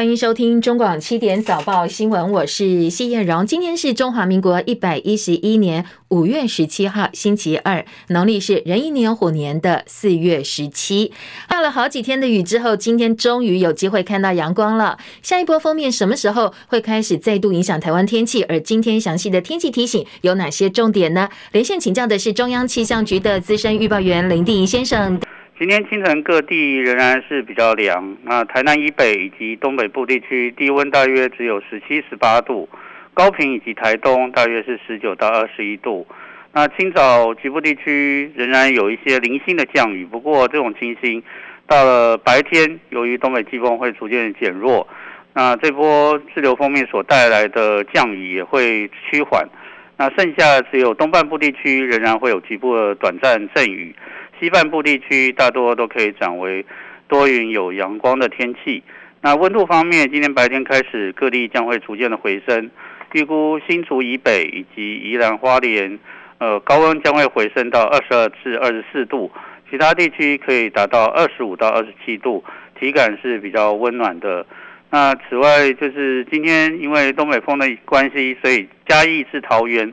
欢迎收听中广七点早报新闻，我是谢艳荣。今天是中华民国一百一十一年五月十七号，星期二，农历是壬寅年虎年的四月十七。下了好几天的雨之后，今天终于有机会看到阳光了。下一波锋面什么时候会开始再度影响台湾天气？而今天详细的天气提醒有哪些重点呢？连线请教的是中央气象局的资深预报员林定仪先生。今天清晨各地仍然是比较凉，那台南以北以及东北部地区低温大约只有十七、十八度，高屏以及台东大约是十九到二十一度。那清早局部地区仍然有一些零星的降雨，不过这种情形到了白天，由于东北季风会逐渐减弱，那这波滞留锋面所带来的降雨也会趋缓，那剩下只有东半部地区仍然会有局部的短暂阵雨。西半部地区大多都可以转为多云有阳光的天气。那温度方面，今天白天开始各地将会逐渐的回升，预估新竹以北以及宜兰花莲，呃，高温将会回升到二十二至二十四度，其他地区可以达到二十五到二十七度，体感是比较温暖的。那此外，就是今天因为东北风的关系，所以嘉义至桃园，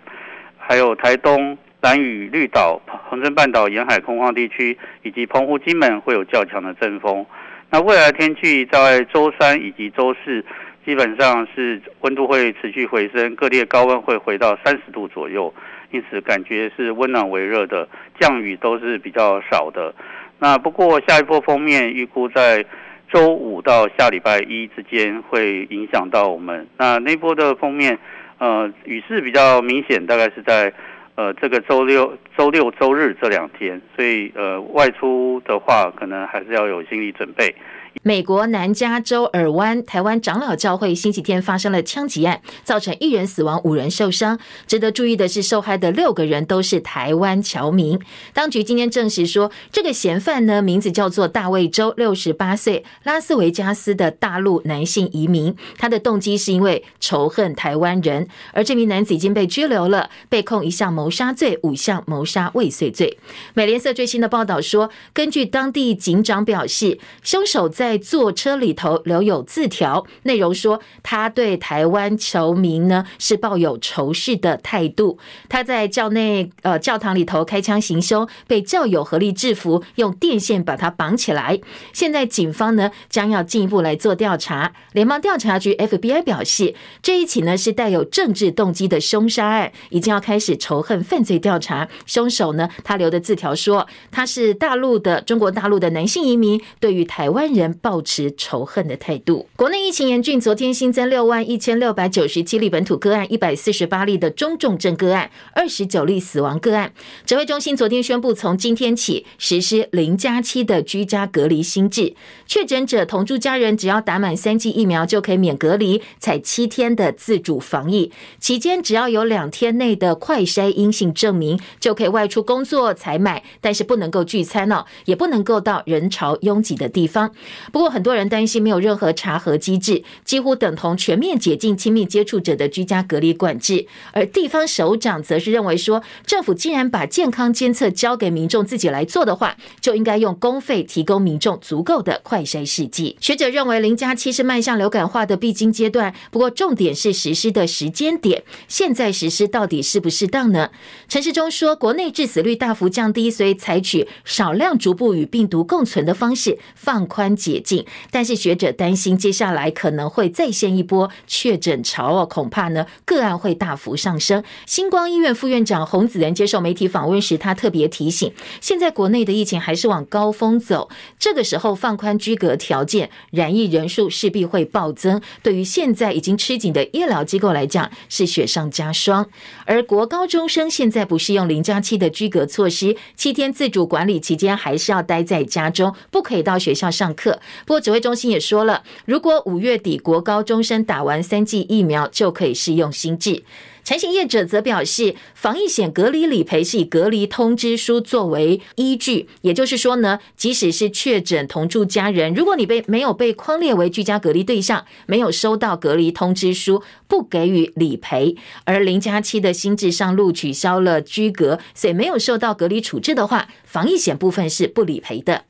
还有台东。南屿、绿岛、恒春半岛沿海空旷地区以及澎湖、金门会有较强的阵风。那未来天气在周三以及周四，基本上是温度会持续回升，各地高温会回到三十度左右，因此感觉是温暖为热的，降雨都是比较少的。那不过下一波锋面预估在周五到下礼拜一之间会影响到我们。那那波的锋面，呃，雨势比较明显，大概是在。呃，这个周六、周六、周日这两天，所以呃，外出的话，可能还是要有心理准备。美国南加州尔湾台湾长老教会星期天发生了枪击案，造成一人死亡，五人受伤。值得注意的是，受害的六个人都是台湾侨民。当局今天证实说，这个嫌犯呢，名字叫做大卫周，六十八岁，拉斯维加斯的大陆男性移民。他的动机是因为仇恨台湾人，而这名男子已经被拘留了，被控一项谋杀罪，五项谋杀未遂罪。美联社最新的报道说，根据当地警长表示，凶手在在坐车里头留有字条，内容说他对台湾侨民呢是抱有仇视的态度。他在教内呃教堂里头开枪行凶，被教友合力制服，用电线把他绑起来。现在警方呢将要进一步来做调查。联邦调查局 FBI 表示，这一起呢是带有政治动机的凶杀案，已经要开始仇恨犯罪调查。凶手呢，他留的字条说他是大陆的中国大陆的男性移民，对于台湾人。抱持仇恨的态度。国内疫情严峻，昨天新增六万一千六百九十七例本土个案，一百四十八例的中重症个案，二十九例死亡个案。指挥中心昨天宣布，从今天起实施零加七的居家隔离新制，确诊者同住家人只要打满三剂疫苗就可以免隔离，采七天的自主防疫。期间只要有两天内的快筛阴性证明，就可以外出工作采买，但是不能够聚餐哦，也不能够到人潮拥挤的地方。不过，很多人担心没有任何查核机制，几乎等同全面解禁亲密接触者的居家隔离管制。而地方首长则是认为说，政府既然把健康监测交给民众自己来做的话，就应该用公费提供民众足够的快筛试剂。学者认为，零加七是迈向流感化的必经阶段，不过重点是实施的时间点。现在实施到底适不适当呢？陈时中说，国内致死率大幅降低，所以采取少量逐步与病毒共存的方式，放宽解禁。但是学者担心，接下来可能会再现一波确诊潮哦，恐怕呢个案会大幅上升。星光医院副院长洪子仁接受媒体访问时，他特别提醒，现在国内的疫情还是往高峰走，这个时候放宽居隔条件，染疫人数势必会暴增，对于现在已经吃紧的医疗机构来讲是雪上加霜。而国高中生现在不适用零加七的居隔措施，七天自主管理期间还是要待在家中，不可以到学校上课。不过指挥中心也说了，如果五月底国高中生打完三剂疫苗，就可以适用新制。产险业者则表示，防疫险隔离理赔是以隔离通知书作为依据，也就是说呢，即使是确诊同住家人，如果你被没有被框列为居家隔离对象，没有收到隔离通知书，不给予理赔。而零加七的新制上路取消了居隔，所以没有受到隔离处置的话，防疫险部分是不理赔的。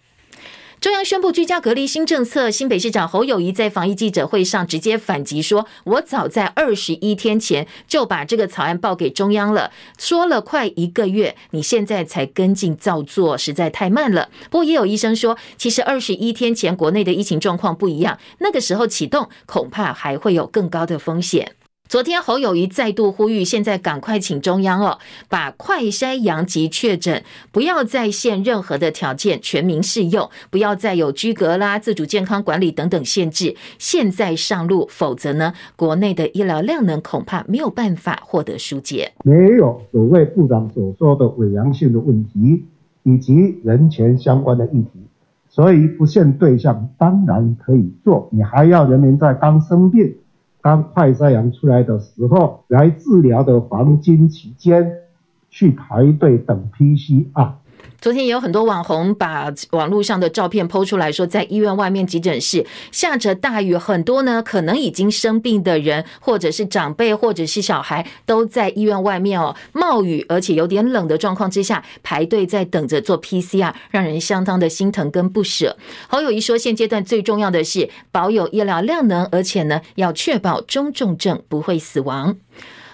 中央宣布居家隔离新政策，新北市长侯友谊在防疫记者会上直接反击说：“我早在二十一天前就把这个草案报给中央了，说了快一个月，你现在才跟进照做，实在太慢了。”不过也有医生说，其实二十一天前国内的疫情状况不一样，那个时候启动恐怕还会有更高的风险。昨天侯友宜再度呼吁，现在赶快请中央哦，把快筛阳及确诊不要再限任何的条件，全民适用，不要再有居隔啦、自主健康管理等等限制。现在上路，否则呢，国内的医疗量能恐怕没有办法获得疏解。没有所谓部长所说的伪阳性的问题，以及人权相关的议题，所以不限对象当然可以做。你还要人民在当生病。当快三阳出来的时候，来治疗的黄金期间，去排队等 PC 啊。昨天也有很多网红把网络上的照片 PO 出来说，在医院外面急诊室下着大雨，很多呢可能已经生病的人，或者是长辈，或者是小孩，都在医院外面哦，冒雨而且有点冷的状况之下排队在等着做 PCR，让人相当的心疼跟不舍。侯友宜说，现阶段最重要的是保有医疗量能，而且呢要确保中重症不会死亡。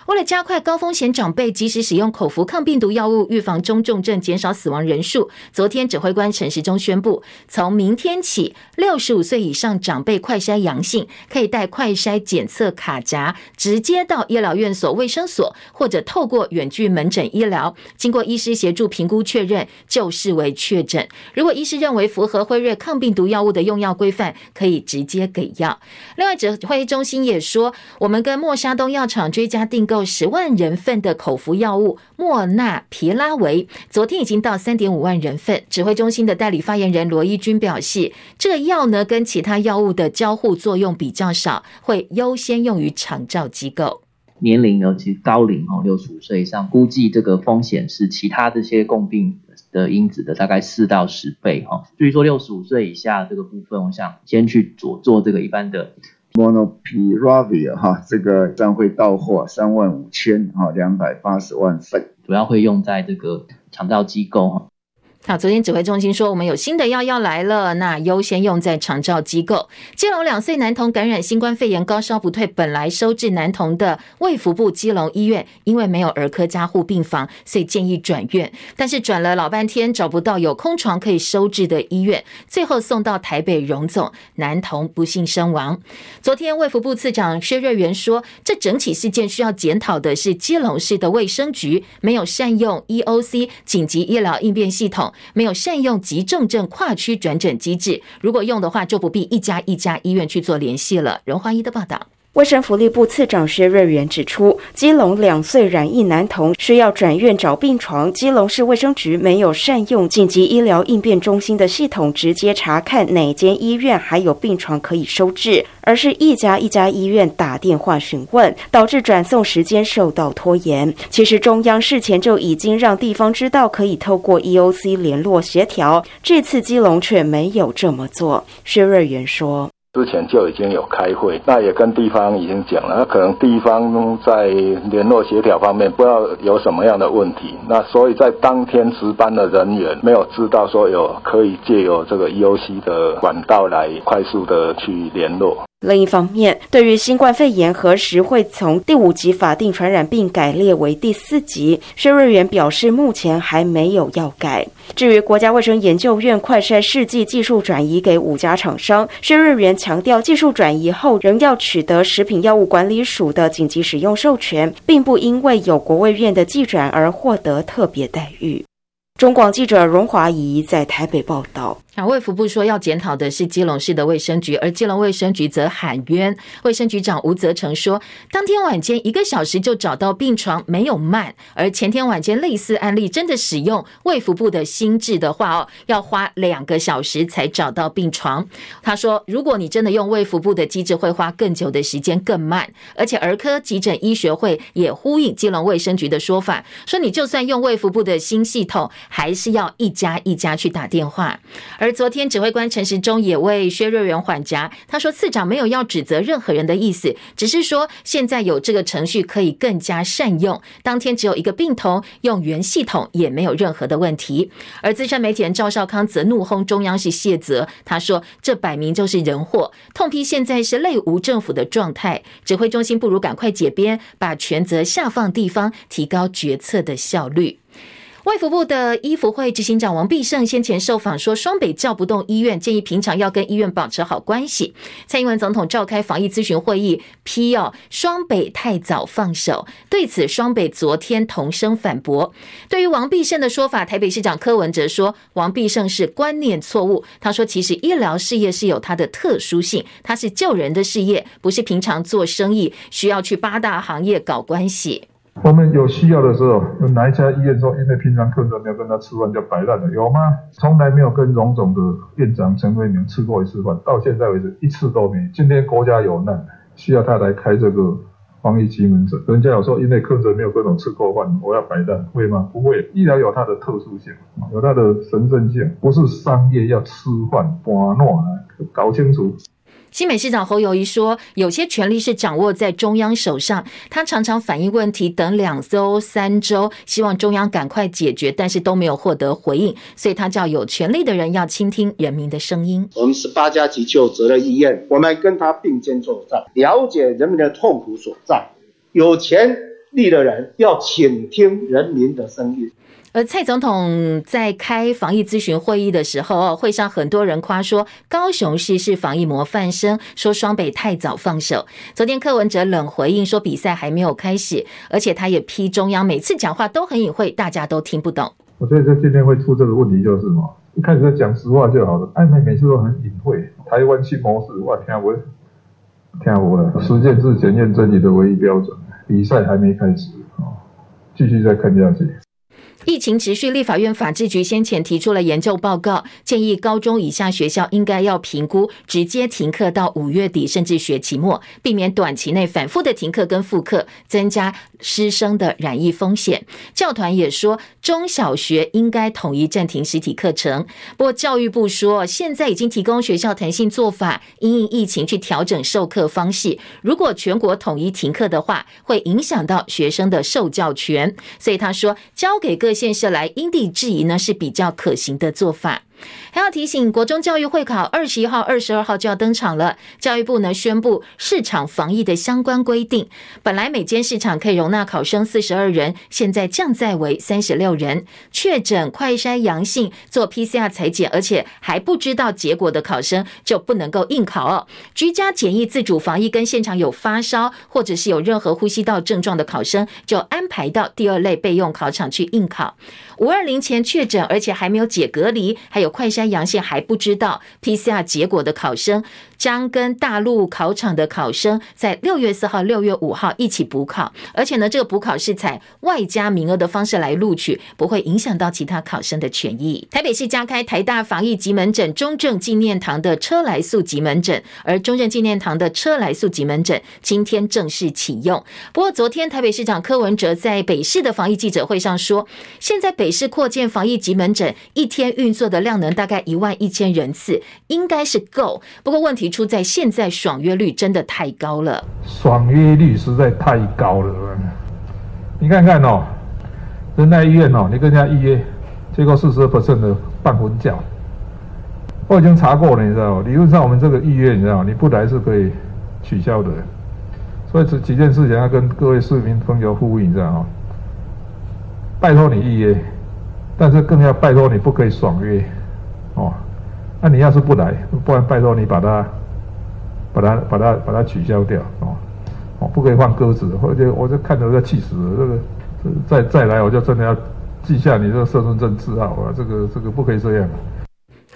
为了加快高风险长辈及时使用口服抗病毒药物，预防中重症，减少死亡人数，昨天指挥官陈时中宣布，从明天起，六十五岁以上长辈快筛阳性，可以带快筛检测卡夹，直接到医疗院所、卫生所，或者透过远距门诊医疗，经过医师协助评估确认，就视为确诊。如果医师认为符合辉瑞抗病毒药物的用药规范，可以直接给药。另外，指挥中心也说，我们跟默沙东药厂追加订购。有十万人份的口服药物莫纳皮拉韦，昨天已经到三点五万人份。指挥中心的代理发言人罗一军表示，这个药呢跟其他药物的交互作用比较少，会优先用于长照机构。年龄呢，其实高龄哦，六十五岁以上，估计这个风险是其他这些共病的因子的大概四到十倍哈。至于说六十五岁以下这个部分，我想先去做做这个一般的。Monopiravir 哈，这个将会到货三万五千哈，两百八十万份，主要会用在这个肠道机构哈。好，昨天指挥中心说，我们有新的药要来了，那优先用在长照机构。基隆两岁男童感染新冠肺炎，高烧不退，本来收治男童的卫福部基隆医院，因为没有儿科加护病房，所以建议转院。但是转了老半天，找不到有空床可以收治的医院，最后送到台北荣总，男童不幸身亡。昨天卫福部次长薛瑞元说，这整起事件需要检讨的是基隆市的卫生局没有善用 EOC 紧急医疗应变系统。没有善用急重症跨区转诊机制，如果用的话，就不必一家一家医院去做联系了。荣华一的报道。卫生福利部次长薛瑞元指出，基隆两岁染疫男童需要转院找病床，基隆市卫生局没有善用紧急医疗应变中心的系统，直接查看哪间医院还有病床可以收治，而是一家一家医院打电话询问，导致转送时间受到拖延。其实中央事前就已经让地方知道可以透过 EOC 联络协调，这次基隆却没有这么做。薛瑞元说。之前就已经有开会，那也跟地方已经讲了，那可能地方在联络协调方面不知道有什么样的问题，那所以在当天值班的人员没有知道说有可以借由这个 EOC 的管道来快速的去联络。另一方面，对于新冠肺炎何时会从第五级法定传染病改列为第四级，薛瑞元表示，目前还没有要改。至于国家卫生研究院快筛试剂技术转移给五家厂商，薛瑞元强调，技术转移后仍要取得食品药物管理署的紧急使用授权，并不因为有国卫院的技转而获得特别待遇。中广记者荣华仪在台北报道。啊，卫福部说要检讨的是基隆市的卫生局，而基隆卫生局则喊冤。卫生局长吴泽成说，当天晚间一个小时就找到病床，没有慢。而前天晚间类似案例真的使用卫福部的新制的话哦，要花两个小时才找到病床。他说，如果你真的用卫福部的机制，会花更久的时间，更慢。而且儿科急诊医学会也呼应基隆卫生局的说法，说你就算用卫福部的新系统，还是要一家一家去打电话。而昨天指挥官陈时中也为薛瑞元缓颊，他说次长没有要指责任何人的意思，只是说现在有这个程序可以更加善用。当天只有一个病童，用原系统也没有任何的问题。而资深媒体人赵少康则怒轰中央是卸责，他说这摆明就是人祸，痛批现在是类无政府的状态，指挥中心不如赶快解编，把权责下放地方，提高决策的效率。卫福部的医服会执行长王必胜先前受访说，双北叫不动医院，建议平常要跟医院保持好关系。蔡英文总统召开防疫咨询会议，批哦双北太早放手。对此，双北昨天同声反驳。对于王必胜的说法，台北市长柯文哲说，王必胜是观念错误。他说，其实医疗事业是有它的特殊性，它是救人的事业，不是平常做生意需要去八大行业搞关系。我们有需要的时候，有哪一家医院说，因为平常客人没有跟他吃饭就摆烂了？有吗？从来没有跟荣总的院长陈为民吃过一次饭，到现在为止一次都没。今天国家有难，需要他来开这个防疫急门诊，人家有说，因为客人没有跟我吃过饭，我要摆烂，会吗？不会。医疗有它的特殊性，有它的神圣性，不是商业要吃饭玩闹，搞清楚。新北市长侯友谊说：“有些权力是掌握在中央手上，他常常反映问题等两周、三周，希望中央赶快解决，但是都没有获得回应，所以他叫有权力的人要倾听人民的声音。我们十八家急救责任医院，我们跟他并肩作战，了解人民的痛苦所在，有权力的人要倾听人民的声音。”而蔡总统在开防疫咨询会议的时候，会上很多人夸说高雄市是防疫模范生，说双北太早放手。昨天柯文哲冷回应说比赛还没有开始，而且他也批中央每次讲话都很隐晦，大家都听不懂。我觉得今天会出这个问题就是嘛，一开始在讲实话就好了，暧昧每次都很隐晦。台湾新模式，我听我听我了，实践是检验真理的唯一标准。比赛还没开始啊，继续再看下去。疫情持续，立法院法制局先前提出了研究报告，建议高中以下学校应该要评估直接停课到五月底，甚至学期末，避免短期内反复的停课跟复课，增加师生的染疫风险。教团也说，中小学应该统一暂停实体课程。不过教育部说，现在已经提供学校弹性做法，因应疫情去调整授课方式。如果全国统一停课的话，会影响到学生的受教权。所以他说，交给各县市来因地制宜呢，是比较可行的做法。还要提醒，国中教育会考二十一号、二十二号就要登场了。教育部呢宣布市场防疫的相关规定，本来每间市场可以容纳考生四十二人，现在降载为三十六人。确诊快筛阳性做 PCR 裁检，而且还不知道结果的考生就不能够应考哦。居家检疫自主防疫跟现场有发烧或者是有任何呼吸道症状的考生，就安排到第二类备用考场去应考。五二零前确诊而且还没有解隔离，还有快筛阳性还不知道 PCR 结果的考生，将跟大陆考场的考生在六月四号、六月五号一起补考，而且呢，这个补考是采外加名额的方式来录取，不会影响到其他考生的权益。台北市加开台大防疫急门诊中正纪念堂的车来素急门诊，而中正纪念堂的车来素急门诊今天正式启用。不过，昨天台北市长柯文哲在北市的防疫记者会上说，现在北北市扩建防疫急门诊，一天运作的量能大概一万一千人次，应该是够。不过问题出在现在爽约率真的太高了，爽约率实在太高了。你看看哦，仁爱医院哦，你跟人家预约，结果四十 percent 的半婚假，我已经查过了，你知道？理论上我们这个预约，你知道？你不来是可以取消的。所以这几件事情要跟各位市民朋友呼吁，你知道吗？拜托你预约，但是更要拜托你不可以爽约，哦，那你要是不来，不然拜托你把它，把它，把它，把它取消掉，哦，哦，不可以放鸽子，或者我就看着要气死了，这个，再再来我就真的要记下你这个身份证字号啊，这个这个不可以这样。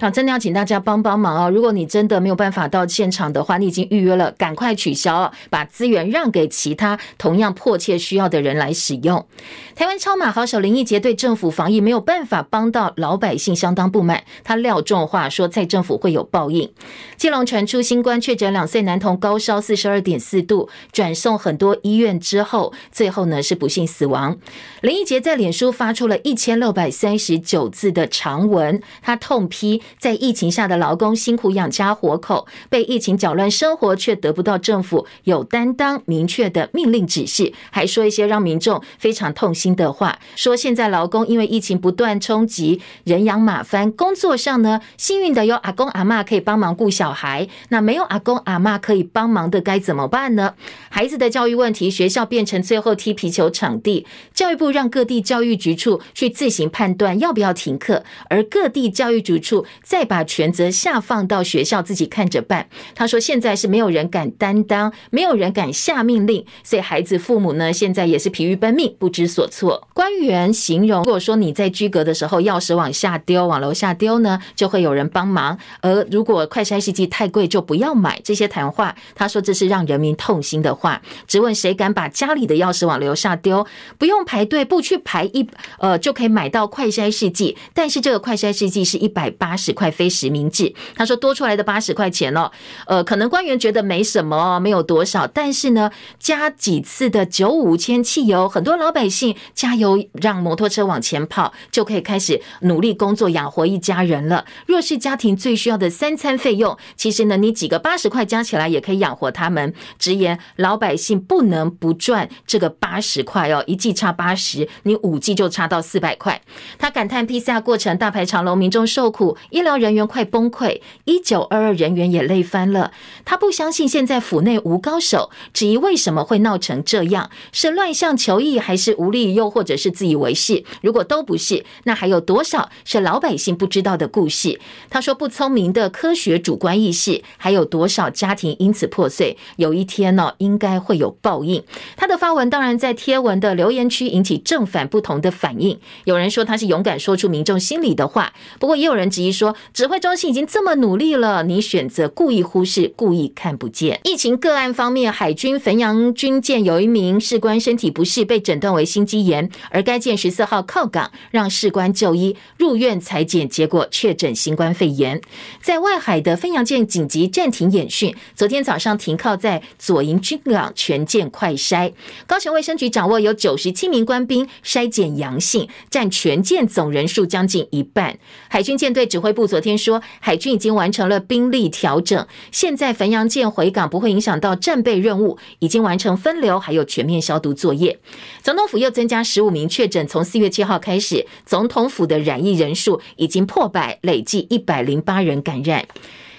好，真的要请大家帮帮忙哦！如果你真的没有办法到现场的话，你已经预约了，赶快取消，把资源让给其他同样迫切需要的人来使用。台湾超马好手林义杰对政府防疫没有办法帮到老百姓，相当不满。他撂重话说，蔡政府会有报应。基隆传出新冠确诊两岁男童高烧四十二点四度，转送很多医院之后，最后呢是不幸死亡。林义杰在脸书发出了一千六百三十九字的长文，他痛批。在疫情下的劳工辛苦养家活口，被疫情搅乱生活，却得不到政府有担当、明确的命令指示，还说一些让民众非常痛心的话。说现在劳工因为疫情不断冲击，人仰马翻，工作上呢，幸运的有阿公阿妈可以帮忙顾小孩，那没有阿公阿妈可以帮忙的该怎么办呢？孩子的教育问题，学校变成最后踢皮球场地，教育部让各地教育局处去自行判断要不要停课，而各地教育局处再把权责下放到学校自己看着办。他说现在是没有人敢担当，没有人敢下命令，所以孩子父母呢现在也是疲于奔命，不知所措。官员形容，如果说你在居隔的时候钥匙往下丢，往楼下丢呢，就会有人帮忙；而如果快筛试剂太贵，就不要买。这些谈话，他说这是让人民痛心的话。只问谁敢把家里的钥匙往楼下丢？不用排队，不去排一呃就可以买到快筛试剂，但是这个快筛试剂是一百八十块，非实名制。他说多出来的八十块钱哦，呃，可能官员觉得没什么，没有多少，但是呢，加几次的九五千汽油，很多老百姓加油让摩托车往前跑，就可以开始努力工作养活一家人了。弱势家庭最需要的三餐费用，其实呢，你几个八十块加起来也可以养活他们。直言老百姓不能不赚这个八十块哦，一季差八十，你五季就差到四百块。他感叹 PCR 过程大排长龙，民众受苦，医疗人员快崩溃，一九二二人员也累翻了。他不相信现在府内无高手，质疑为什么会闹成这样，是乱象求异，还是无力，又或者是自以为是？如果都不是，那还有多少是老百姓不知道的故事？他说不聪明的科学主观意识，还有多少家庭因此破碎？有一天呢、应该会有报应。他的发文当然在贴文的留言区引起正反不同的反应。有人说他是勇敢说出民众心里的话，不过也有人质疑说，指挥中心已经这么努力了，你选择故意忽视、故意看不见。疫情个案方面，海军汾阳军舰有一名士官身体不适，被诊断为心肌炎，而该舰十四号靠港，让士官就医入院裁检，结果确诊新冠肺炎。在外海的汾阳舰紧急暂停演训，昨天早上停靠在左营军港全舰快筛。高雄卫生局掌握有九十七名官兵筛检阳性，占全舰总人数将近一半。海军舰队指挥部昨天说，海军已经完成了兵力调整，现在汾阳舰回港不会影响到战备任务，已经完成分流，还有全面消毒作业。总统府又增加十五名确诊，从四月七号开始，总统府的染疫人数已经破百，累计一百零八人感染。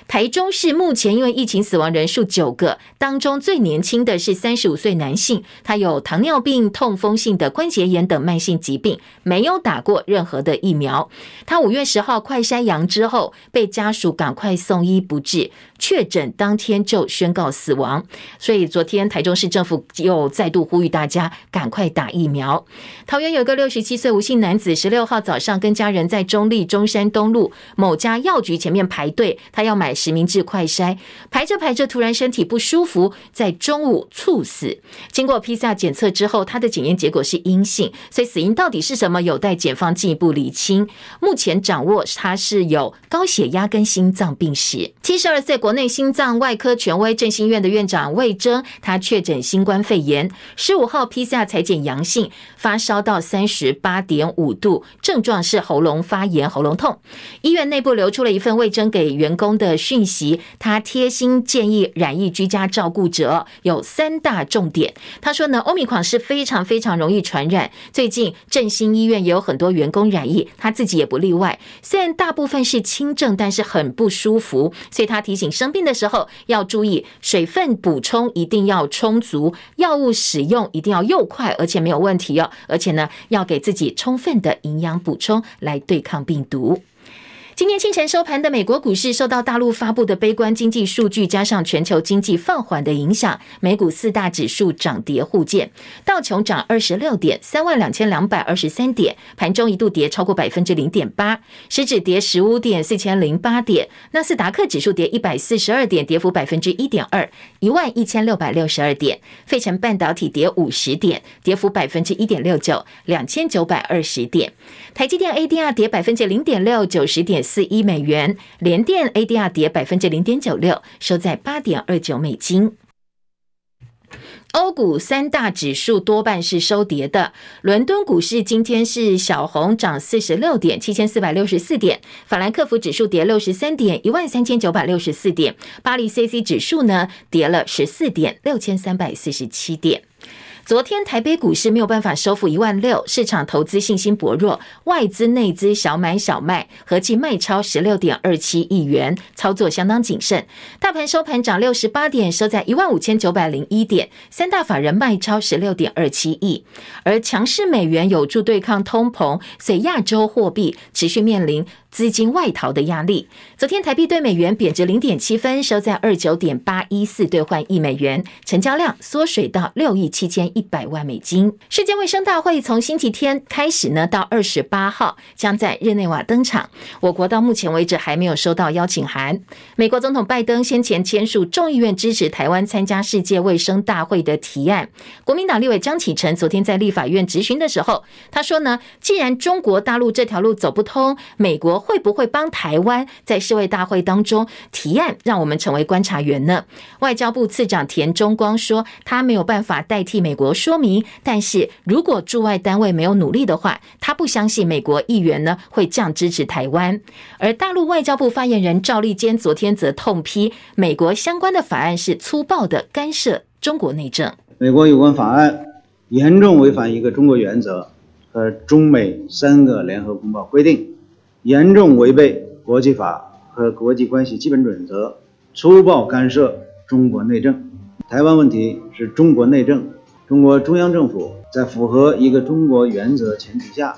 台中市目前因为疫情死亡人数九个，当中最年轻的是三十五岁男性，他有糖尿病、痛风性的关节炎等慢性疾病，没有打过任何的疫苗。他五月十号快筛阳之后，被家属赶快送医不治，确诊当天就宣告死亡。所以昨天台中市政府又再度呼吁大家赶快打疫苗。桃园有个六十七岁吴姓男子，十六号早上跟家人在中立中山东路某家药局前面排队，他要买。实名制快筛，排着排着，突然身体不舒服，在中午猝死。经过 PCR 检测之后，他的检验结果是阴性，所以死因到底是什么，有待检方进一步厘清。目前掌握他是有高血压跟心脏病史。七十二岁国国内心脏外科权威振兴院的院长魏征，他确诊新冠肺炎，十五号 PCR 采检阳性，发烧到三十八点五度，症状是喉咙发炎、喉咙痛。医院内部流出了一份魏征给员工的。讯息，他贴心建议染疫居家照顾者有三大重点。他说呢欧米款是非常非常容易传染。最近振兴医院也有很多员工染疫，他自己也不例外。虽然大部分是轻症，但是很不舒服，所以他提醒生病的时候要注意水分补充一定要充足，药物使用一定要又快而且没有问题哦。而且呢，要给自己充分的营养补充来对抗病毒。今天清晨收盘的美国股市受到大陆发布的悲观经济数据，加上全球经济放缓的影响，美股四大指数涨跌互见。道琼涨二十六点，三万两千两百二十三点，盘中一度跌超过百分之零点八，市指跌十五点，四千零八点。纳斯达克指数跌一百四十二点，跌幅百分之一点二，一万一千六百六十二点。费城半导体跌五十点，跌幅百分之一点六九，两千九百二十点。台积电 ADR 跌百分之零点六，九十点四一美元。联电 ADR 跌百分之零点九六，收在八点二九美金。欧股三大指数多半是收跌的。伦敦股市今天是小红涨四十六点，七千四百六十四点；法兰克福指数跌六十三点，一万三千九百六十四点；巴黎 CAC 指数呢跌了十四点，六千三百四十七点。昨天台北股市没有办法收复一万六，市场投资信心薄弱，外资内资小买小卖，合计卖超十六点二七亿元，操作相当谨慎。大盘收盘涨六十八点，收在一万五千九百零一点，三大法人卖超十六点二七亿。而强势美元有助对抗通膨，所以亚洲货币持续面临资金外逃的压力。昨天台币对美元贬值零点七分，收在二九点八一四兑换一美元，成交量缩水到六亿七千一百万美金。世界卫生大会从星期天开始呢，到二十八号将在日内瓦登场。我国到目前为止还没有收到邀请函。美国总统拜登先前签署众议院支持台湾参加世界卫生大会的提案。国民党立委江启臣昨天在立法院质询的时候，他说呢，既然中国大陆这条路走不通，美国。会不会帮台湾在世卫大会当中提案，让我们成为观察员呢？外交部次长田中光说，他没有办法代替美国说明，但是如果驻外单位没有努力的话，他不相信美国议员呢会这样支持台湾。而大陆外交部发言人赵立坚昨天则痛批美国相关的法案是粗暴的干涉中国内政。美国有关法案严重违反一个中国原则和中美三个联合公报规定。严重违背国际法和国际关系基本准则，粗暴干涉中国内政。台湾问题是中国内政，中国中央政府在符合一个中国原则前提下，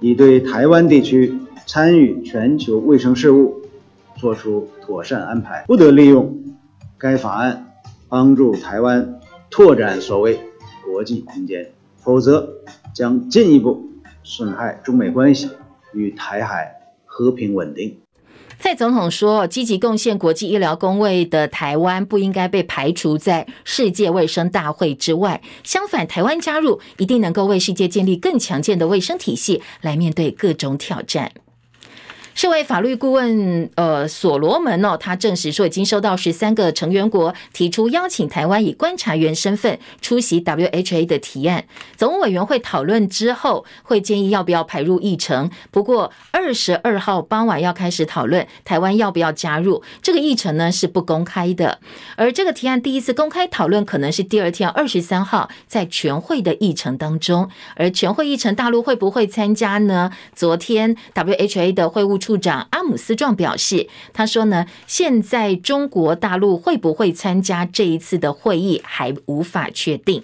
已对台湾地区参与全球卫生事务作出妥善安排，不得利用该法案帮助台湾拓展所谓国际空间，否则将进一步损害中美关系。与台海和平稳定。蔡总统说，积极贡献国际医疗工位的台湾不应该被排除在世界卫生大会之外。相反，台湾加入一定能够为世界建立更强健的卫生体系，来面对各种挑战。世卫法律顾问呃所罗门哦，他证实说已经收到十三个成员国提出邀请台湾以观察员身份出席 WHA 的提案。总务委员会讨论之后，会建议要不要排入议程。不过二十二号傍晚要开始讨论台湾要不要加入这个议程呢，是不公开的。而这个提案第一次公开讨论可能是第二天二十三号在全会的议程当中。而全会议程大陆会不会参加呢？昨天 WHA 的会务处。长阿姆斯壮表示，他说呢，现在中国大陆会不会参加这一次的会议还无法确定。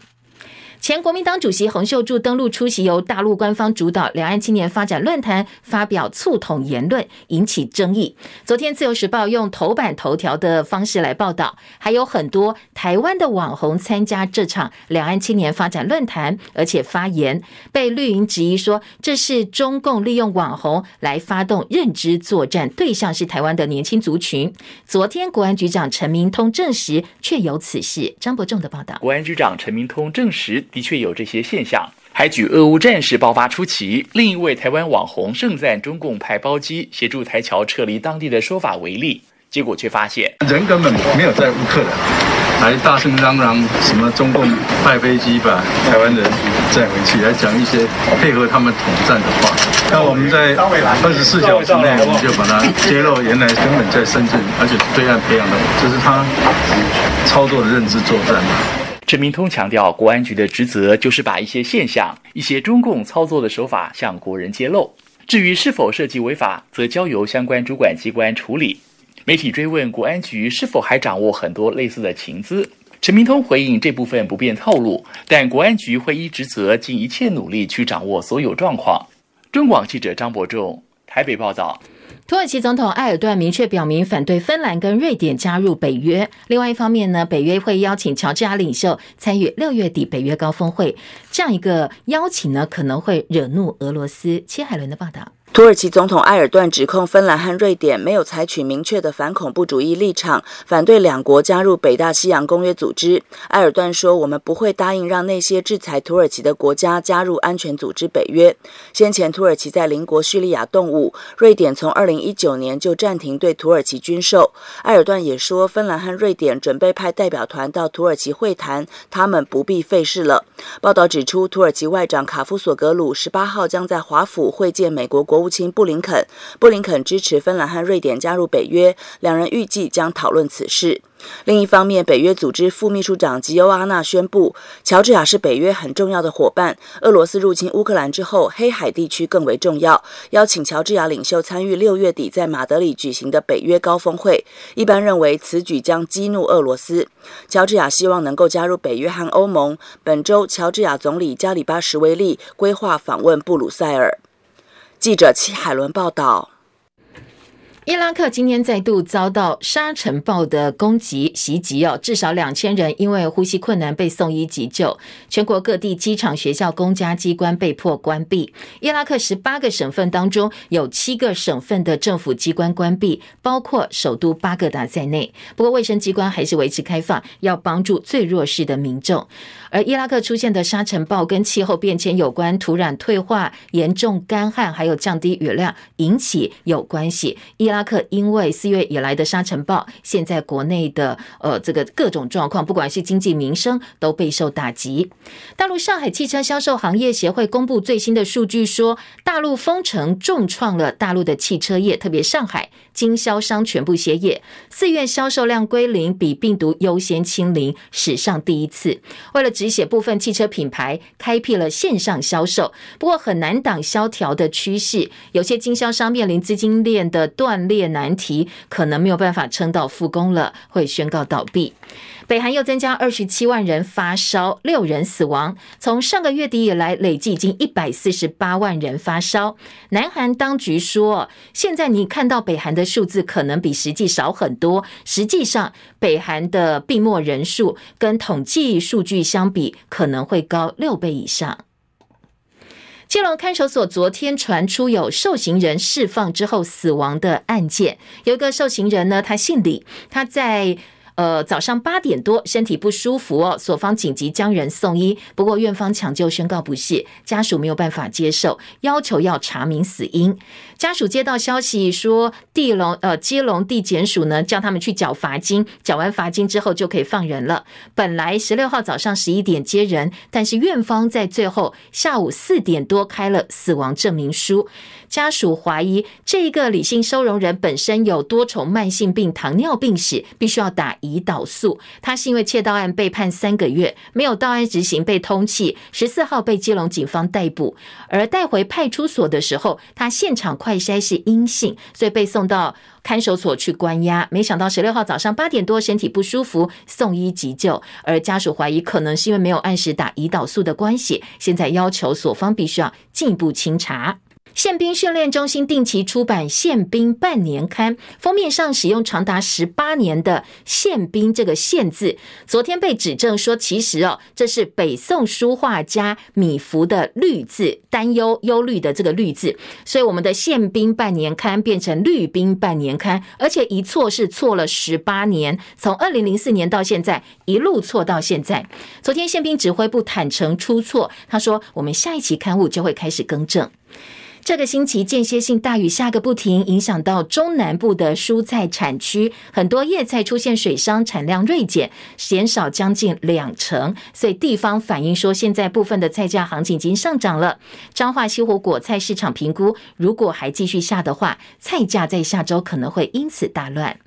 前国民党主席洪秀柱登陆出席由大陆官方主导两岸青年发展论坛，发表促统言论，引起争议。昨天自由时报用头版头条的方式来报道，还有很多台湾的网红参加这场两岸青年发展论坛，而且发言被绿营质疑说，这是中共利用网红来发动认知作战，对象是台湾的年轻族群。昨天国安局长陈明通证实确有此事。张伯仲的报道，国安局长陈明通证实。的确有这些现象，还举俄乌战事爆发初期，另一位台湾网红盛赞中共派包机协助台侨撤离当地的说法为例，结果却发现人根本没有在乌克兰，还大声嚷嚷什么中共派飞机把台湾人载回去，来讲一些配合他们统战的话。那我们在二十四小时内，我们就把它揭露，原来根本在深圳，而且对岸培养的，这是他操作的认知作战。陈明通强调，国安局的职责就是把一些现象、一些中共操作的手法向国人揭露。至于是否涉及违法，则交由相关主管机关处理。媒体追问国安局是否还掌握很多类似的情资，陈明通回应这部分不便透露，但国安局会依职责尽一切努力去掌握所有状况。中广记者张伯仲台北报道。土耳其总统埃尔顿明确表明反对芬兰跟瑞典加入北约。另外一方面呢，北约会邀请乔治亚领袖参与六月底北约高峰会。这样一个邀请呢，可能会惹怒俄罗斯。切海伦的报道。土耳其总统埃尔段指控芬兰和瑞典没有采取明确的反恐怖主义立场，反对两国加入北大西洋公约组织。埃尔段说：“我们不会答应让那些制裁土耳其的国家加入安全组织北约。”先前土耳其在邻国叙利亚动武，瑞典从二零一九年就暂停对土耳其军售。埃尔段也说，芬兰和瑞典准备派代表团到土耳其会谈，他们不必费事了。报道指出，土耳其外长卡夫索格鲁十八号将在华府会见美国国务。亲布林肯，布林肯支持芬兰和瑞典加入北约，两人预计将讨论此事。另一方面，北约组织副秘书长吉欧阿纳宣布，乔治亚是北约很重要的伙伴。俄罗斯入侵乌克兰之后，黑海地区更为重要，邀请乔治亚领袖参与六月底在马德里举行的北约高峰会。一般认为，此举将激怒俄罗斯。乔治亚希望能够加入北约和欧盟。本周，乔治亚总理加里巴什维利规划访问布鲁塞尔。记者齐海伦报道。伊拉克今天再度遭到沙尘暴的攻击袭击哦，至少两千人因为呼吸困难被送医急救。全国各地机场、学校、公家机关被迫关闭。伊拉克十八个省份当中，有七个省份的政府机关关闭，包括首都巴格达在内。不过卫生机关还是维持开放，要帮助最弱势的民众。而伊拉克出现的沙尘暴跟气候变迁有关，土壤退化、严重干旱，还有降低雨量引起有关系。伊拉拉克因为四月以来的沙尘暴，现在国内的呃这个各种状况，不管是经济民生都备受打击。大陆上海汽车销售行业协会公布最新的数据说，大陆封城重创了大陆的汽车业，特别上海经销商全部歇业，四月销售量归零，比病毒优先清零，史上第一次。为了止血，部分汽车品牌开辟了线上销售，不过很难挡萧条的趋势，有些经销商面临资金链的断裂难题，可能没有办法撑到复工了，会宣告倒闭。北韩又增加二十七万人发烧，六人死亡。从上个月底以来，累计已经一百四十八万人发烧。南韩当局说，现在你看到北韩的数字可能比实际少很多。实际上，北韩的病末人数跟统计数据相比，可能会高六倍以上。基隆看守所昨天传出有受刑人释放之后死亡的案件，有一个受刑人呢，他姓李，他在。呃，早上八点多，身体不舒服哦，所方紧急将人送医，不过院方抢救宣告不治，家属没有办法接受，要求要查明死因。家属接到消息说，地龙呃基隆地检署呢叫他们去缴罚金，缴完罚金之后就可以放人了。本来十六号早上十一点接人，但是院方在最后下午四点多开了死亡证明书。家属怀疑这个李姓收容人本身有多重慢性病、糖尿病史，必须要打胰岛素。他是因为窃盗案被判三个月，没有到案执行被通缉，十四号被基隆警方逮捕，而带回派出所的时候，他现场快筛是阴性，所以被送到看守所去关押。没想到十六号早上八点多身体不舒服，送医急救，而家属怀疑可能是因为没有按时打胰岛素的关系，现在要求所方必须要进一步清查。宪兵训练中心定期出版《宪兵半年刊》，封面上使用长达十八年的“宪兵”这个“宪”字，昨天被指证说，其实哦，这是北宋书画家米芾的“虑”字，担忧、忧虑的这个“虑”字，所以我们的《宪兵半年刊》变成《虑兵半年刊》，而且一错是错了十八年，从二零零四年到现在一路错到现在。昨天宪兵指挥部坦诚出错，他说：“我们下一期刊物就会开始更正。”这个星期间歇性大雨下个不停，影响到中南部的蔬菜产区，很多叶菜出现水伤，产量锐减，减少将近两成。所以地方反映说，现在部分的菜价行情已经上涨了。彰化西湖果菜市场评估，如果还继续下的话，菜价在下周可能会因此大乱。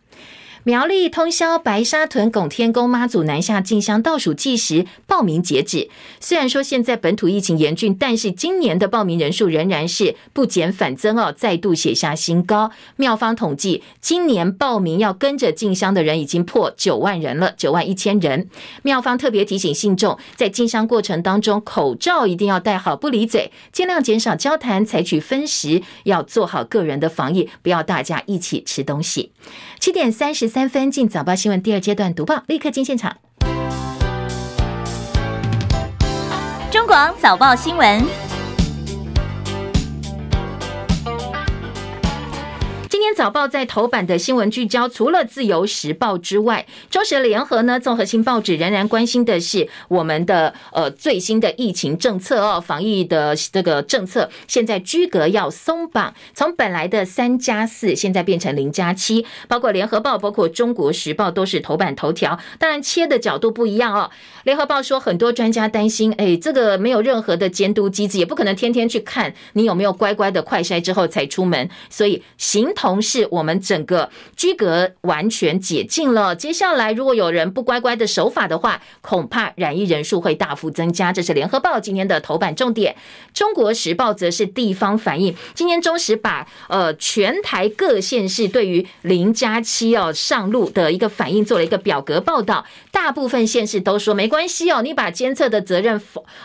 苗栗通霄白沙屯拱天宫妈祖南下进香倒数计时报名截止。虽然说现在本土疫情严峻，但是今年的报名人数仍然是不减反增哦，再度写下新高。庙方统计，今年报名要跟着进香的人已经破九万人了，九万一千人。庙方特别提醒信众，在进香过程当中，口罩一定要戴好，不离嘴，尽量减少交谈，采取分食，要做好个人的防疫，不要大家一起吃东西。七点三十三三分，进早报新闻第二阶段读报，立刻进现场。中广早报新闻。早报在头版的新闻聚焦，除了自由时报之外，中时联合呢，综合性报纸仍然关心的是我们的呃最新的疫情政策哦，防疫的这个政策现在居隔要松绑，从本来的三加四现在变成零加七，包括联合报、包括中国时报都是头版头条，当然切的角度不一样哦。联合报说，很多专家担心，哎，这个没有任何的监督机制，也不可能天天去看你有没有乖乖的快筛之后才出门，所以形同是我们整个居隔完全解禁了。接下来如果有人不乖乖的守法的话，恐怕染疫人数会大幅增加。这是联合报今天的头版重点。中国时报则是地方反应，今天中时把呃全台各县市对于零加七哦上路的一个反应做了一个表格报道，大部分县市都说没关系哦，你把监测的责任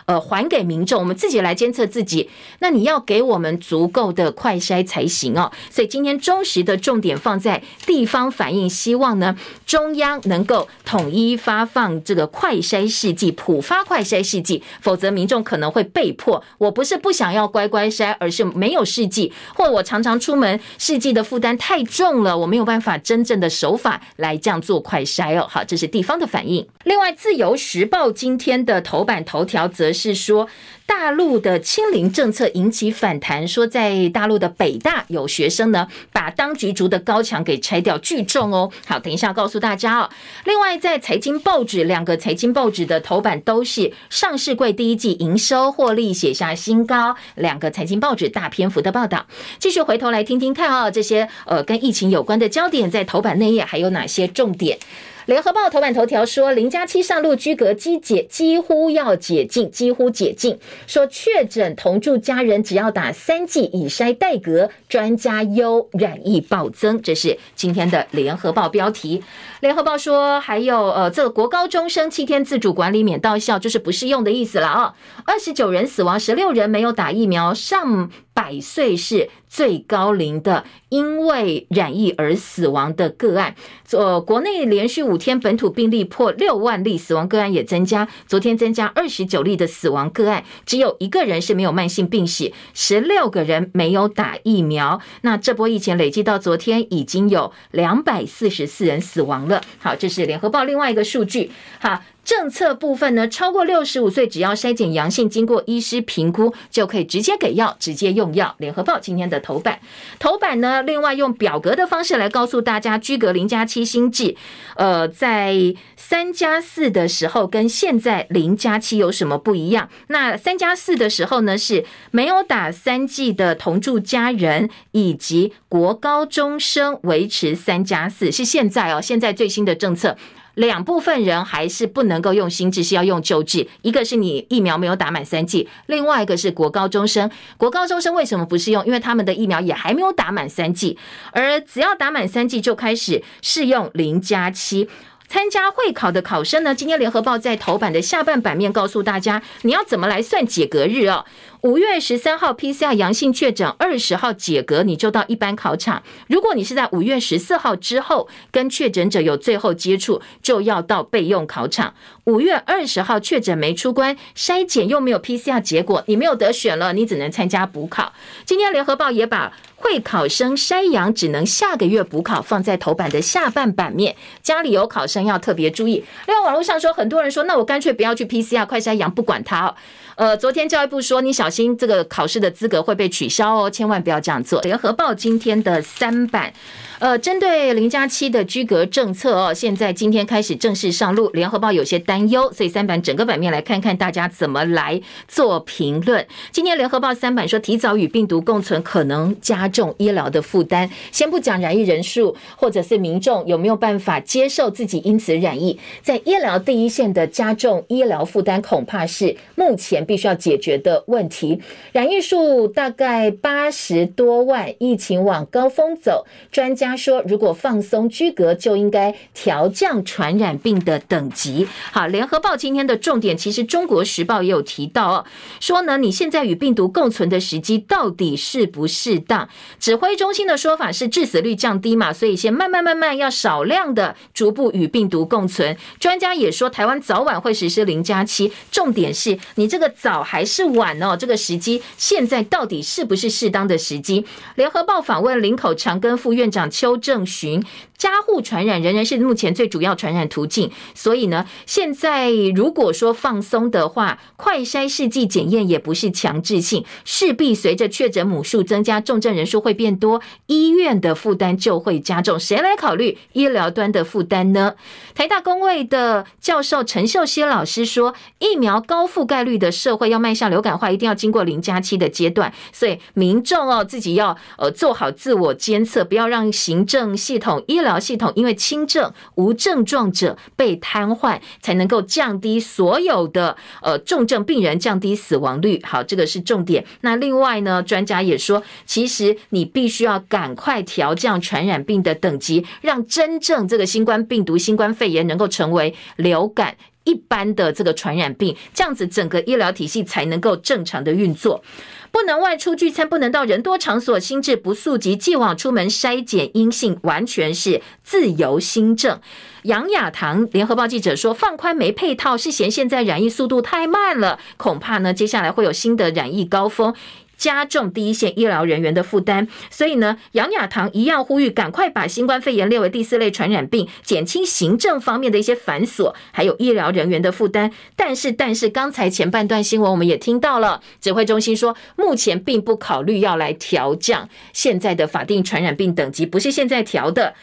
呃还给民众，我们自己来监测自己。那你要给我们足够的快筛才行哦。所以今天中时的重点放在地方反应，希望呢中央能够统一发放这个快筛试剂，普发快筛试剂，否则民众可能会被迫。我不是不想要乖乖筛，而是没有试剂，或我常常出门试剂的负担太重了，我没有办法真正的守法来这样做快筛哦。好，这是地方的反应。另外，《自由时报》今天的头版头条则是说，大陆的清零政策引起反弹，说在大陆的北大有学生呢，把当局筑的高墙给拆掉，聚众哦。好，等一下告诉大家哦。另外，在财经报纸，两个财经报纸的头版都是上市柜第一季营收获利写下新高，两个财经报纸大篇幅的报道。继续回头来听听看、哦，这些呃跟疫情有关的焦点，在头版内页还有哪些重点？联合报头版头条说，零加七上路居隔机解几乎要解禁，几乎解禁。说确诊同住家人只要打三剂以筛代隔，专家忧染疫暴增。这是今天的联合报标题。联合报说，还有呃，这个国高中生七天自主管理免到校，就是不适用的意思了啊。二十九人死亡，十六人没有打疫苗，上百岁是最高龄的，因为染疫而死亡的个案。呃，国内连续五天本土病例破六万例，死亡个案也增加。昨天增加二十九例的死亡个案，只有一个人是没有慢性病史，十六个人没有打疫苗。那这波疫情累计到昨天已经有两百四十四人死亡了。好，这是联合报另外一个数据。好，政策部分呢，超过六十五岁，只要筛检阳性，经过医师评估，就可以直接给药，直接用药。联合报今天的头版，头版呢，另外用表格的方式来告诉大家，居隔零加七新制，呃，在三加四的时候跟现在零加七有什么不一样？那三加四的时候呢，是没有打三剂的同住家人以及国高中生维持三加四，是现在哦，现在最新的政策。两部分人还是不能够用新制，是要用旧制。一个是你疫苗没有打满三剂，另外一个是国高中生。国高中生为什么不适用？因为他们的疫苗也还没有打满三剂，而只要打满三剂就开始适用零加七。参加会考的考生呢，今天联合报在头版的下半版面告诉大家，你要怎么来算解隔日哦。五月十三号 PCR 阳性确诊，二十号解隔，你就到一般考场。如果你是在五月十四号之后跟确诊者有最后接触，就要到备用考场。五月二十号确诊没出关，筛检又没有 PCR 结果，你没有得选了，你只能参加补考。今天联合报也把会考生筛阳只能下个月补考放在头版的下半版面，家里有考生要特别注意。另外网络上说，很多人说，那我干脆不要去 PCR 快筛阳，不管它哦。呃，昨天教育部说，你小心这个考试的资格会被取消哦，千万不要这样做。联合报今天的三版。呃，针对零加七的居隔政策哦，现在今天开始正式上路。联合报有些担忧，所以三版整个版面来看看大家怎么来做评论。今天联合报三版说，提早与病毒共存可能加重医疗的负担。先不讲染疫人数，或者是民众有没有办法接受自己因此染疫，在医疗第一线的加重医疗负担，恐怕是目前必须要解决的问题。染疫数大概八十多万，疫情往高峰走，专家。家说如果放松居隔，就应该调降传染病的等级。好，联合报今天的重点，其实中国时报也有提到哦，说呢，你现在与病毒共存的时机到底适不适当？指挥中心的说法是致死率降低嘛，所以先慢慢慢慢要少量的逐步与病毒共存。专家也说，台湾早晚会实施零加七，重点是你这个早还是晚哦？这个时机现在到底是不是适当的时机？联合报访问林口长庚副院长邱正寻。家户传染仍然是目前最主要传染途径，所以呢，现在如果说放松的话，快筛试剂检验也不是强制性，势必随着确诊母数增加，重症人数会变多，医院的负担就会加重。谁来考虑医疗端的负担呢？台大公卫的教授陈秀熙老师说，疫苗高覆盖率的社会要迈向流感化，一定要经过零加七的阶段，所以民众哦自己要呃做好自我监测，不要让行政系统医疗系统因为轻症无症状者被瘫痪，才能够降低所有的呃重症病人，降低死亡率。好，这个是重点。那另外呢，专家也说，其实你必须要赶快调降传染病的等级，让真正这个新冠病毒、新冠肺炎能够成为流感一般的这个传染病，这样子整个医疗体系才能够正常的运作。不能外出聚餐，不能到人多场所，心智不素及既往出门筛检阴性，完全是自由心证。杨雅棠联合报记者说，放宽没配套是嫌现在染疫速度太慢了，恐怕呢接下来会有新的染疫高峰。加重第一线医疗人员的负担，所以呢，杨雅棠一样呼吁赶快把新冠肺炎列为第四类传染病，减轻行政方面的一些繁琐，还有医疗人员的负担。但是，但是刚才前半段新闻我们也听到了，指挥中心说，目前并不考虑要来调降现在的法定传染病等级，不是现在调的。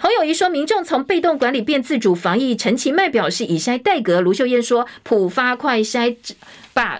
侯友宜说，民众从被动管理变自主防疫。陈其迈表示，以筛代隔。卢秀燕说，普发快筛。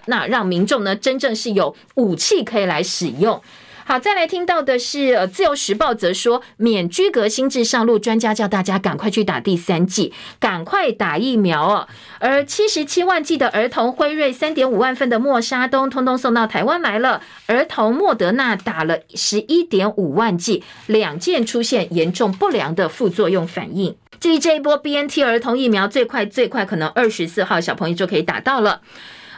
那让民众呢真正是有武器可以来使用。好，再来听到的是，呃，《自由时报》则说，免居隔心智上路，专家叫大家赶快去打第三剂，赶快打疫苗哦。而七十七万剂的儿童辉瑞，三点五万份的莫沙东，通通送到台湾来了。儿童莫德纳打了十一点五万剂，两件出现严重不良的副作用反应。至于这一波 BNT 儿童疫苗，最快最快可能二十四号小朋友就可以打到了。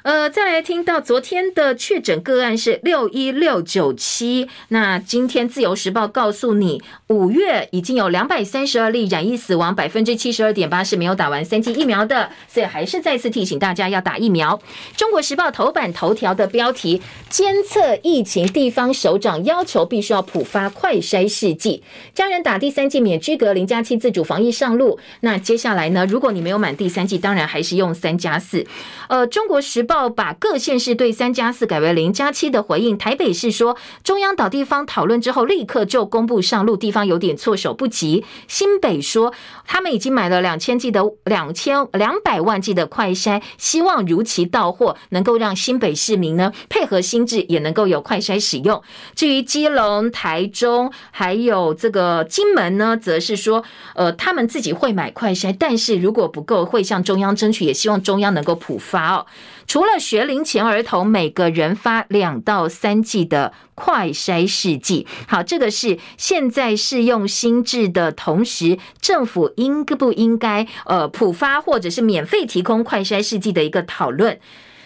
呃，再来听到昨天的确诊个案是六一六九七，那今天自由时报告诉你，五月已经有两百三十二例染疫死亡，百分之七十二点八是没有打完三剂疫苗的，所以还是再次提醒大家要打疫苗。中国时报头版头条的标题：监测疫情，地方首长要求必须要普发快筛试剂，家人打第三剂免居隔，零加七自主防疫上路。那接下来呢？如果你没有满第三剂，当然还是用三加四。呃，中国时报把各县市对三加四改为零加七的回应。台北市说，中央岛地方讨论之后，立刻就公布上路，地方有点措手不及。新北说，他们已经买了两千剂的两千两百万剂的快筛，希望如期到货，能够让新北市民呢配合新制，也能够有快筛使用。至于基隆、台中还有这个金门呢，则是说，呃，他们自己会买快筛，但是如果不够，会向中央争取，也希望中央能够普发。哦，除了学龄前儿童，每个人发两到三剂的快筛试剂。好，这个是现在适用新制的同时，政府应不应该呃普发或者是免费提供快筛试剂的一个讨论。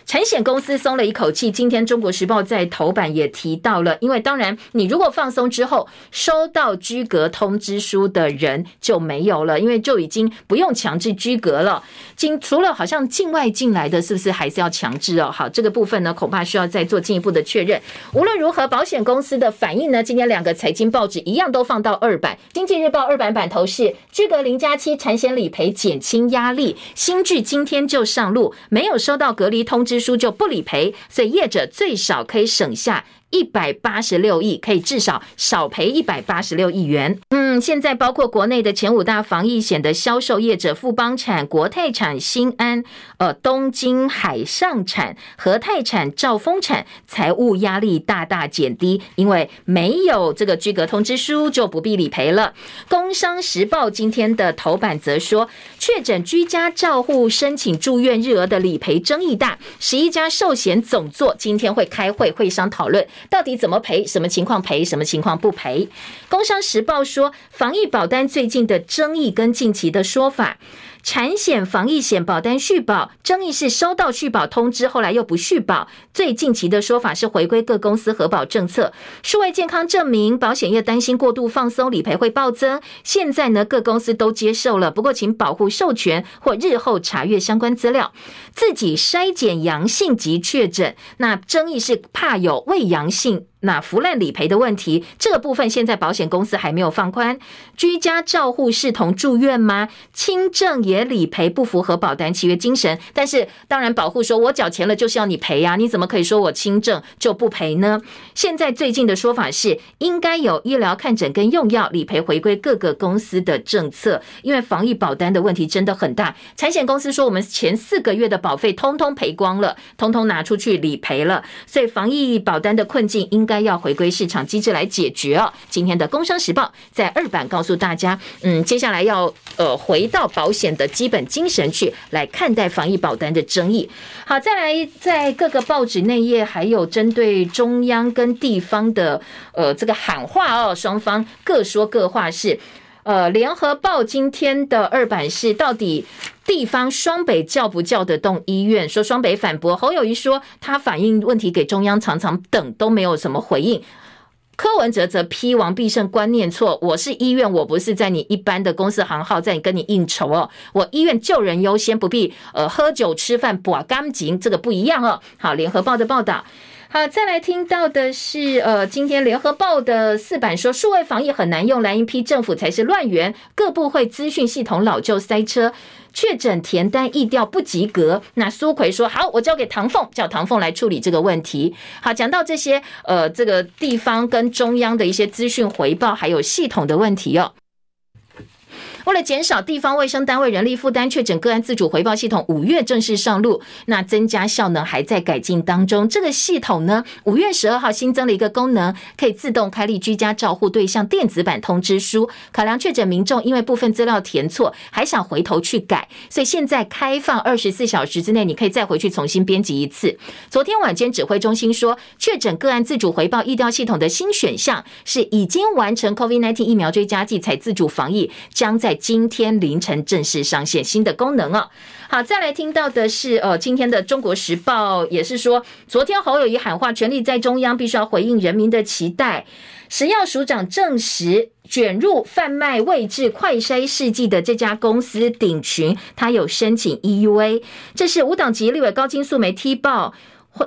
产险公司松了一口气。今天《中国时报》在头版也提到了，因为当然，你如果放松之后收到居隔通知书的人就没有了，因为就已经不用强制居隔了。今除了好像境外进来的是不是还是要强制哦？好，这个部分呢，恐怕需要再做进一步的确认。无论如何，保险公司的反应呢，今天两个财经报纸一样都放到二版，《经济日报》二版版头是居隔零加七产险理赔减轻压力，新剧今天就上路，没有收到隔离通知。书就不理赔，所以业者最少可以省下。一百八十六亿，可以至少少赔一百八十六亿元。嗯，现在包括国内的前五大防疫险的销售业者，富邦产、国泰产、新安、呃东京海上产、和泰产、兆丰产，财务压力大大减低，因为没有这个居格通知书，就不必理赔了。工商时报今天的头版则说，确诊居家照护申请住院日额的理赔争议大，十一家寿险总座今天会开会会商讨论。到底怎么赔？什么情况赔？什么情况不赔？工商时报说，防疫保单最近的争议跟近期的说法。产险、防疫险保单续保，争议是收到续保通知，后来又不续保。最近期的说法是回归各公司核保政策。数位健康证明，保险业担心过度放松，理赔会暴增。现在呢，各公司都接受了，不过请保护授权或日后查阅相关资料。自己筛检阳性及确诊，那争议是怕有未阳性。那腐烂理赔的问题，这个部分现在保险公司还没有放宽。居家照护视同住院吗？轻症也理赔，不符合保单契约精神。但是当然，保护说我缴钱了就是要你赔呀，你怎么可以说我轻症就不赔呢？现在最近的说法是，应该有医疗看诊跟用药理赔回归各个公司的政策，因为防疫保单的问题真的很大。产险公司说，我们前四个月的保费通通赔光了，通通拿出去理赔了，所以防疫保单的困境应该。该要回归市场机制来解决哦。今天的《工商时报》在二版告诉大家，嗯，接下来要呃回到保险的基本精神去来看待防疫保单的争议。好，再来在各个报纸内页还有针对中央跟地方的呃这个喊话哦，双方各说各话是。呃，《联合报》今天的二版是到底地方双北叫不叫得动医院？说双北反驳侯友宜说他反映问题给中央，常常等都没有什么回应。柯文哲则批王必胜观念错，我是医院，我不是在你一般的公司行号，在你跟你应酬哦。我医院救人优先，不必呃喝酒吃饭把干净，这个不一样哦。好，《联合报》的报道。好，再来听到的是，呃，今天联合报的四版说，数位防疫很难用，蓝营批政府才是乱源，各部会资讯系统老旧塞车，确诊填单疫调不及格。那苏奎说，好，我交给唐凤，叫唐凤来处理这个问题。好，讲到这些，呃，这个地方跟中央的一些资讯回报，还有系统的问题哦。为了减少地方卫生单位人力负担，确诊个案自主回报系统五月正式上路，那增加效能还在改进当中。这个系统呢，五月十二号新增了一个功能，可以自动开立居家照护对象电子版通知书。考量确诊民众因为部分资料填错，还想回头去改，所以现在开放二十四小时之内，你可以再回去重新编辑一次。昨天晚间指挥中心说，确诊个案自主回报疫调系统的新选项是已经完成 COVID-19 疫苗追加剂才自主防疫，将在今天凌晨正式上线新的功能哦。好，再来听到的是，呃，今天的《中国时报》也是说，昨天侯友谊喊话，权力在中央，必须要回应人民的期待。食药署长证实，卷入贩卖未制快筛试剂的这家公司鼎群，他有申请 EUA。这是五党籍立委高金素梅踢爆，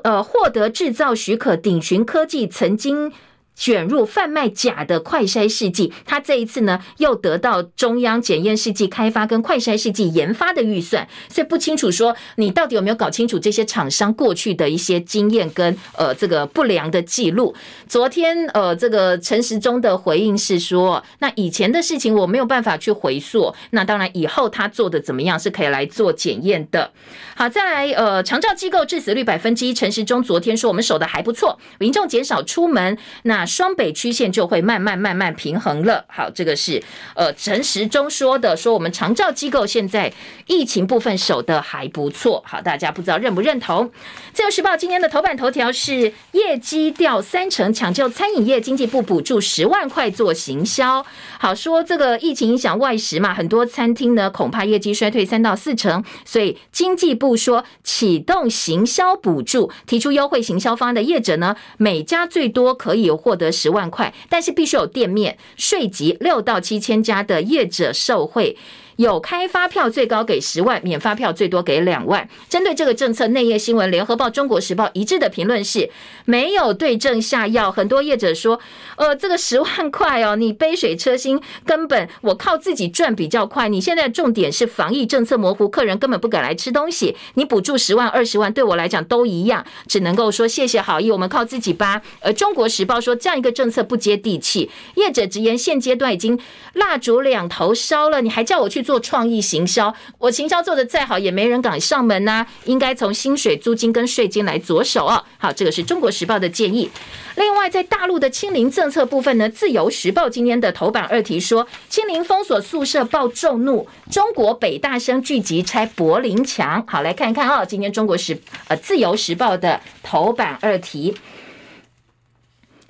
呃，获得制造许可，鼎群科技曾经。卷入贩卖假的快筛试剂，他这一次呢又得到中央检验试剂开发跟快筛试剂研发的预算，所以不清楚说你到底有没有搞清楚这些厂商过去的一些经验跟呃这个不良的记录。昨天呃这个陈时中的回应是说，那以前的事情我没有办法去回溯，那当然以后他做的怎么样是可以来做检验的。好，再来呃长照机构致死率百分之一，陈时中昨天说我们守的还不错，民众减少出门那。双北曲线就会慢慢慢慢平衡了。好，这个是呃陈时中说的，说我们长照机构现在疫情部分守得还不错。好，大家不知道认不认同？自由时报今天的头版头条是业绩掉三成，抢救餐饮业，经济部补助十万块做行销。好，说这个疫情影响外食嘛，很多餐厅呢恐怕业绩衰退三到四成，所以经济部说启动行销补助，提出优惠行销方案的业者呢，每家最多可以获得十万块，但是必须有店面，税籍六到七千家的业者受惠。有开发票最高给十万，免发票最多给两万。针对这个政策，内页新闻《联合报》《中国时报》一致的评论是没有对症下药。很多业者说，呃，这个十万块哦，你杯水车薪，根本我靠自己赚比较快。你现在重点是防疫政策模糊，客人根本不敢来吃东西。你补助十万、二十万，对我来讲都一样，只能够说谢谢好意，我们靠自己吧。而《中国时报》说这样一个政策不接地气，业者直言现阶段已经蜡烛两头烧了，你还叫我去？做创意行销，我行销做得再好，也没人敢上门呐、应该从薪水、租金跟税金来着手啊。好，这个是中国时报的建议。另外，在大陆的清零政策部分呢，自由时报今天的头版二题说，清零封锁宿舍爆众怒，中国北大生聚集拆柏林墙。好，来看一看啊，今天中国时呃自由时报的头版二题。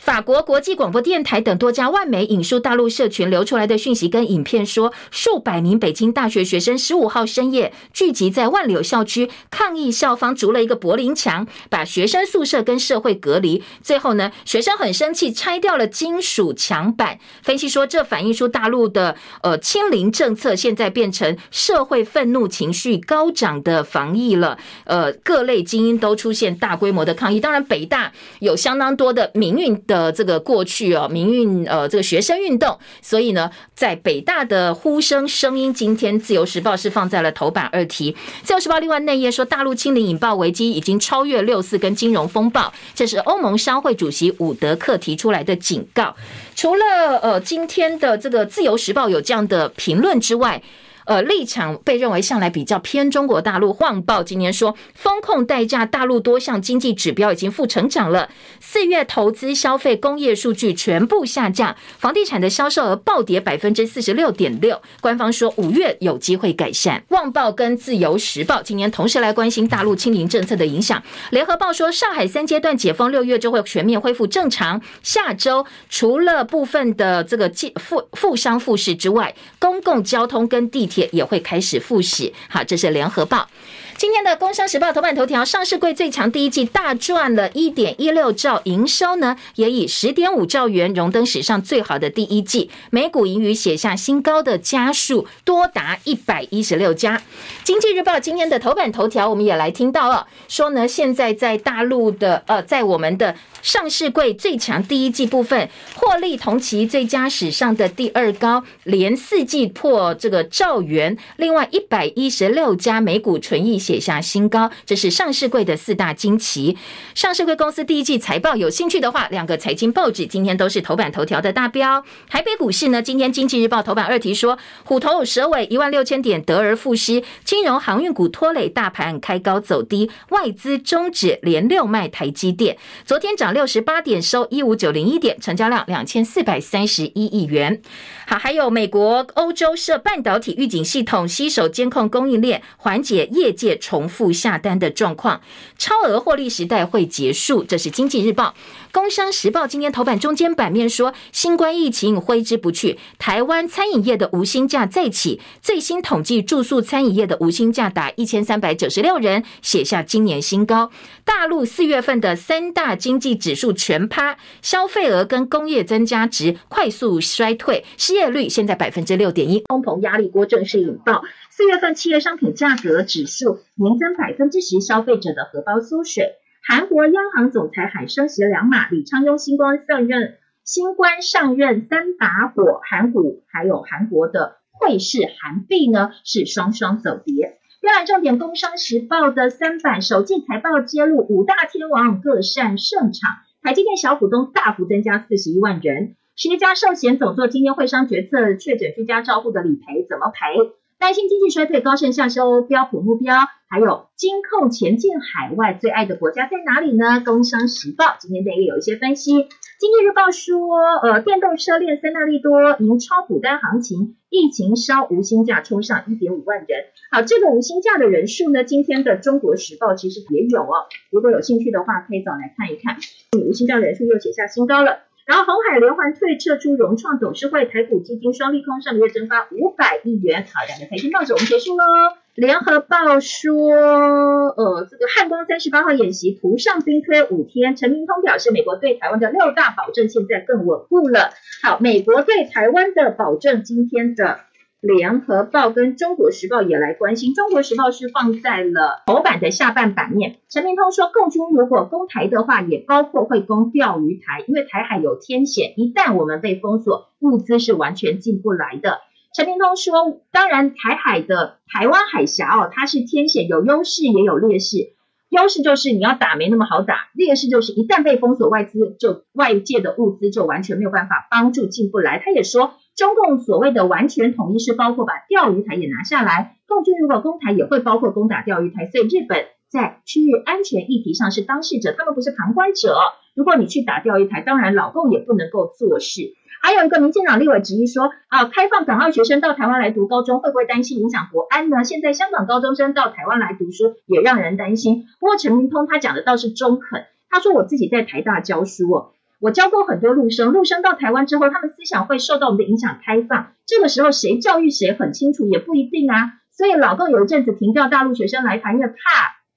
法国国际广播电台等多家外媒引述大陆社群流出来的讯息跟影片说，数百名北京大学学生十五号深夜聚集在万柳校区抗议，校方筑了一个柏林墙，把学生宿舍跟社会隔离。最后呢，学生很生气，拆掉了金属墙板。分析说，这反映出大陆的呃清零政策现在变成社会愤怒情绪高涨的防疫了。呃，各类精英都出现大规模的抗议。当然，北大有相当多的民运的。呃，这个过去哦，民运呃，这个学生运动，所以呢，在北大的呼声声音，今天自由时报是放在了头版二题。自由时报另外内页说，大陆清零引爆危机已经超越六四跟金融风暴，这是欧盟商会主席伍德克提出来的警告。除了呃，今天的这个自由时报有这样的评论之外。呃，立场被认为向来比较偏中国大陆。旺报今年说，风控代价，大陆多项经济指标已经负成长了。四月投资、消费、工业数据全部下降，房地产的销售额暴跌百分之四十六点六。官方说五月有机会改善。旺报跟自由时报今年同时来关心大陆清零政策的影响。联合报说，上海三阶段解封，六月就会全面恢复正常。下周除了部分的这个复复商复市之外，公共交通跟地铁。也也会开始复习。好，这是联合报。今天的《工商时报》头版头条：上市柜最强第一季大赚了一点一六兆，营收呢也以十点五兆元荣登史上最好的第一季，每股盈余写下新高的家数多达一百一十六家。《经济日报》今天的头版头条，我们也来听到了，说呢现在在大陆的呃，在我们的。上市柜最强第一季部分获利同期最佳史上的第二高，连四季破这个兆元。另外一百一十六家每股纯益写下新高，这是上市柜的四大惊奇。上市柜公司第一季财报有兴趣的话，两个财经报纸今天都是头版头条的大标。台北股市呢，今天经济日报头版二题说，虎头蛇尾一万六千点得而复失，金融航运股拖累大盘开高走低，外资终止连六卖台积电，昨天涨。六十八点收一五九零一点，成交量两千四百三十一亿元。好，还有美国、欧洲设半导体预警系统，携手监控供应链，缓解业界重复下单的状况。超额获利时代会结束，这是经济日报。工商时报今天头版中间版面说，新冠疫情挥之不去，台湾餐饮业的无薪假再起。最新统计，住宿餐饮业的无薪假达一千三百九十六人，写下今年新高。大陆四月份的三大经济指数全趴，消费额跟工业增加值快速衰退，失业率现在百分之六点一，通膨压力锅正式引爆。四月份企业商品价格指数年增百分之十，消费者的荷包缩水。韩国央行总裁喊升息两码，李昌镕新官上任，新官上任三把火，韩股还有韩国的汇市韩币呢是双双走跌。另外，重点工商时报的三版首季财报揭露，五大天王各擅胜场，台积电小股东大幅增加四十一万人，十一家寿险总座今天会商决策确诊居家照护的理赔怎么赔？担心经济衰退，高盛下修标普目标，还有金控前进海外，最爱的国家在哪里呢？工商时报今天内页有一些分析。经济日报说，呃，电动车链三大利多，迎超补单行情，疫情烧无薪假冲上一点五万人。好，这个无薪假的人数呢，今天的中国时报其实也有哦，如果有兴趣的话，可以找来看一看。无薪假人数又写下新高了。然后红海连环退撤出融创董事会，台股基金双利空，上个月蒸发五百亿元。好，两个财经报纸我们结束喽。联合报说，呃，这个汉光三十八号演习图上兵推五天，陈明通表示，美国对台湾的六大保证现在更稳固了。好，美国对台湾的保证，今天的。联合报跟中国时报也来关心，中国时报是放在了头版的下半版面。陈明通说，共军如果攻台的话，也包括会攻钓鱼台，因为台海有天险，一旦我们被封锁，物资是完全进不来的。陈明通说，当然台海的台湾海峡哦，它是天险，有优势也有劣势。优势就是你要打没那么好打，劣势就是一旦被封锁，外资就外界的物资就完全没有办法帮助进不来。他也说。中共所谓的完全统一是包括把钓鱼台也拿下来，共军如果攻台也会包括攻打钓鱼台，所以日本在区域安全议题上是当事者，他们不是旁观者。如果你去打钓鱼台，当然老共也不能够做事。还有一个民进党立委质疑说，啊，开放港澳学生到台湾来读高中，会不会担心影响国安呢？现在香港高中生到台湾来读书也让人担心。不过陈明通他讲的倒是中肯，他说我自己在台大教书哦。我教过很多陆生，陆生到台湾之后，他们思想会受到我们的影响开放。这个时候谁教育谁很清楚，也不一定啊。所以老共有一阵子停掉大陆学生来台，因为怕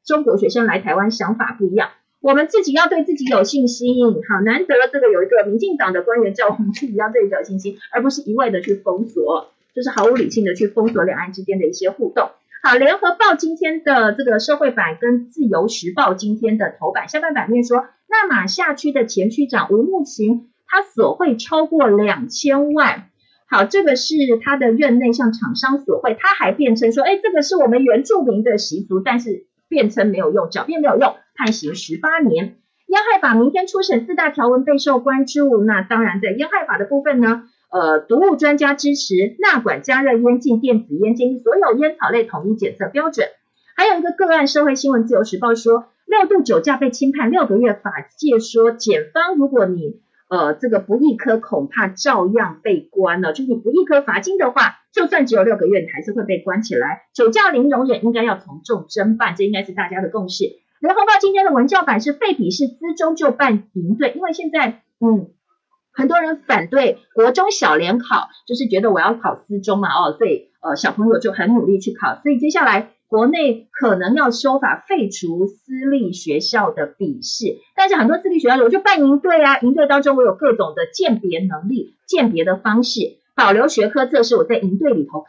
中国学生来台湾想法不一样。我们自己要对自己有信心，好，难得这个有一个民进党的官员叫我们自己要对自己有信心，而不是一味的去封锁，就是毫无理性的去封锁两岸之间的一些互动。好，联合报今天的这个社会版跟自由时报今天的头版下半版面说，那玛夏区的前区长吴慕情，他索贿超过两千万。好，这个是他的院内向厂商索贿，他还辩称说，哎，这个是我们原住民的习俗，但是辩称没有用，狡辩没有用，判刑十八年。烟害法明天初审，四大条文备受关注。那当然，在烟害法的部分呢？呃，毒物专家支持纳管加热烟禁电子烟，建议所有烟草类统一检测标准。还有一个个案，社会新闻自由时报说，六度酒驾被轻判六个月，法界说检方如果你呃这个不易科，恐怕照样被关了。就是你不易科罚金的话，就算只有六个月，你还是会被关起来。酒驾零容忍，应该要从重侦办，这应该是大家的共识。联合报今天的文教版是废笔试资中就办营队，因为现在嗯。很多人反对国中小联考，就是觉得我要考私中嘛，哦，所以呃小朋友就很努力去考，所以接下来国内可能要修法废除私立学校的笔试，但是很多私立学校我就办营队啊，营队当中我有各种的鉴别能力、鉴别的方式，保留学科测试，我在营队里头考。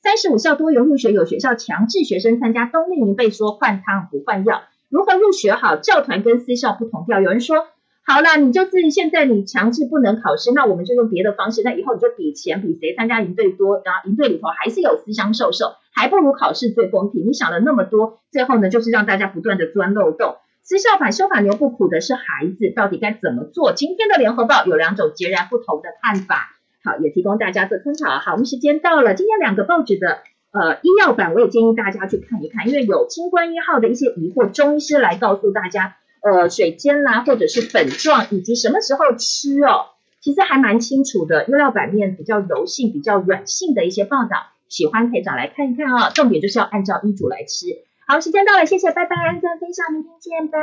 三十五校多元入学，有学校强制学生参加冬令营，被说换汤不换药，如何入学好？教团跟私校不同调，有人说。好了，你就是现在你强制不能考试，那我们就用别的方式。那以后你就比钱，比谁参加营队多，然后营队里头还是有私相授受，还不如考试最公平。你想了那么多，最后呢就是让大家不断的钻漏洞。私校法修法牛不苦的是孩子，到底该怎么做？今天的联合报有两种截然不同的看法，好，也提供大家做参考。好，我们时间到了，今天两个报纸的呃医药版，我也建议大家去看一看，因为有清冠一号的一些疑惑，中医师来告诉大家。呃，水煎啦，或者是粉状，以及什么时候吃哦，其实还蛮清楚的。用料版面比较柔性、比较软性的一些报道，喜欢可以找来看一看啊、重点就是要按照医嘱来吃。好，时间到了，谢谢，拜拜，按赞分享，明天见，拜。